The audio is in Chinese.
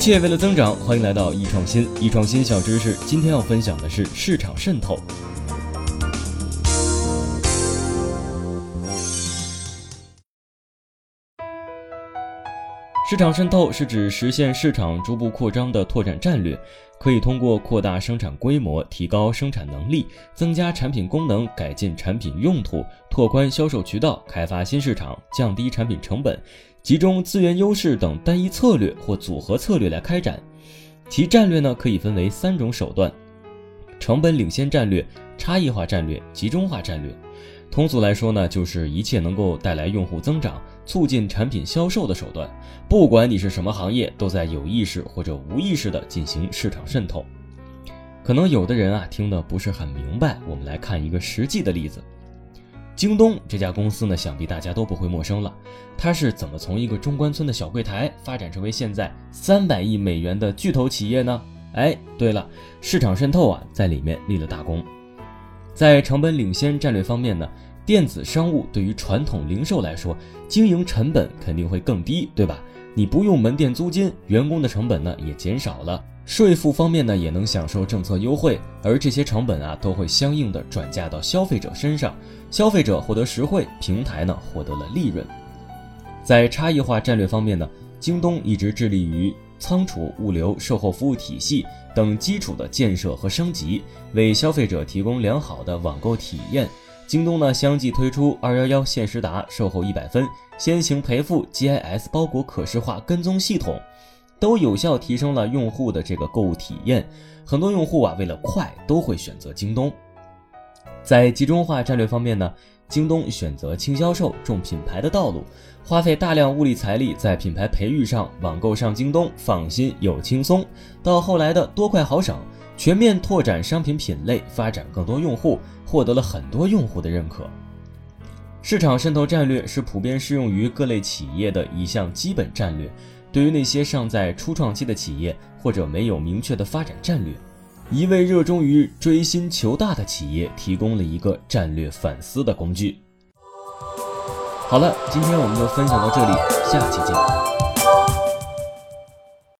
切为了增长，欢迎来到易创新。易创新小知识，今天要分享的是市场渗透。市场渗透是指实现市场逐步扩张的拓展战略，可以通过扩大生产规模、提高生产能力、增加产品功能、改进产品用途、拓宽销售渠道、开发新市场、降低产品成本、集中资源优势等单一策略或组合策略来开展。其战略呢可以分为三种手段：成本领先战略、差异化战略、集中化战略。通俗来说呢，就是一切能够带来用户增长、促进产品销售的手段。不管你是什么行业，都在有意识或者无意识地进行市场渗透。可能有的人啊听得不是很明白，我们来看一个实际的例子。京东这家公司呢，想必大家都不会陌生了。它是怎么从一个中关村的小柜台发展成为现在三百亿美元的巨头企业呢？哎，对了，市场渗透啊，在里面立了大功。在成本领先战略方面呢，电子商务对于传统零售来说，经营成本肯定会更低，对吧？你不用门店租金，员工的成本呢也减少了，税负方面呢也能享受政策优惠，而这些成本啊都会相应的转嫁到消费者身上，消费者获得实惠，平台呢获得了利润。在差异化战略方面呢，京东一直致力于。仓储、物流、售后服务体系等基础的建设和升级，为消费者提供良好的网购体验。京东呢，相继推出二幺幺限时达售后一百分、先行赔付、GIS 包裹可视化跟踪系统，都有效提升了用户的这个购物体验。很多用户啊，为了快，都会选择京东。在集中化战略方面呢？京东选择轻销售、重品牌的道路，花费大量物力财力在品牌培育上。网购上京东，放心又轻松。到后来的多快好省，全面拓展商品品类，发展更多用户，获得了很多用户的认可。市场渗透战略是普遍适用于各类企业的一项基本战略，对于那些尚在初创期的企业或者没有明确的发展战略。一位热衷于追新求大的企业提供了一个战略反思的工具。好了，今天我们就分享到这里，下期见。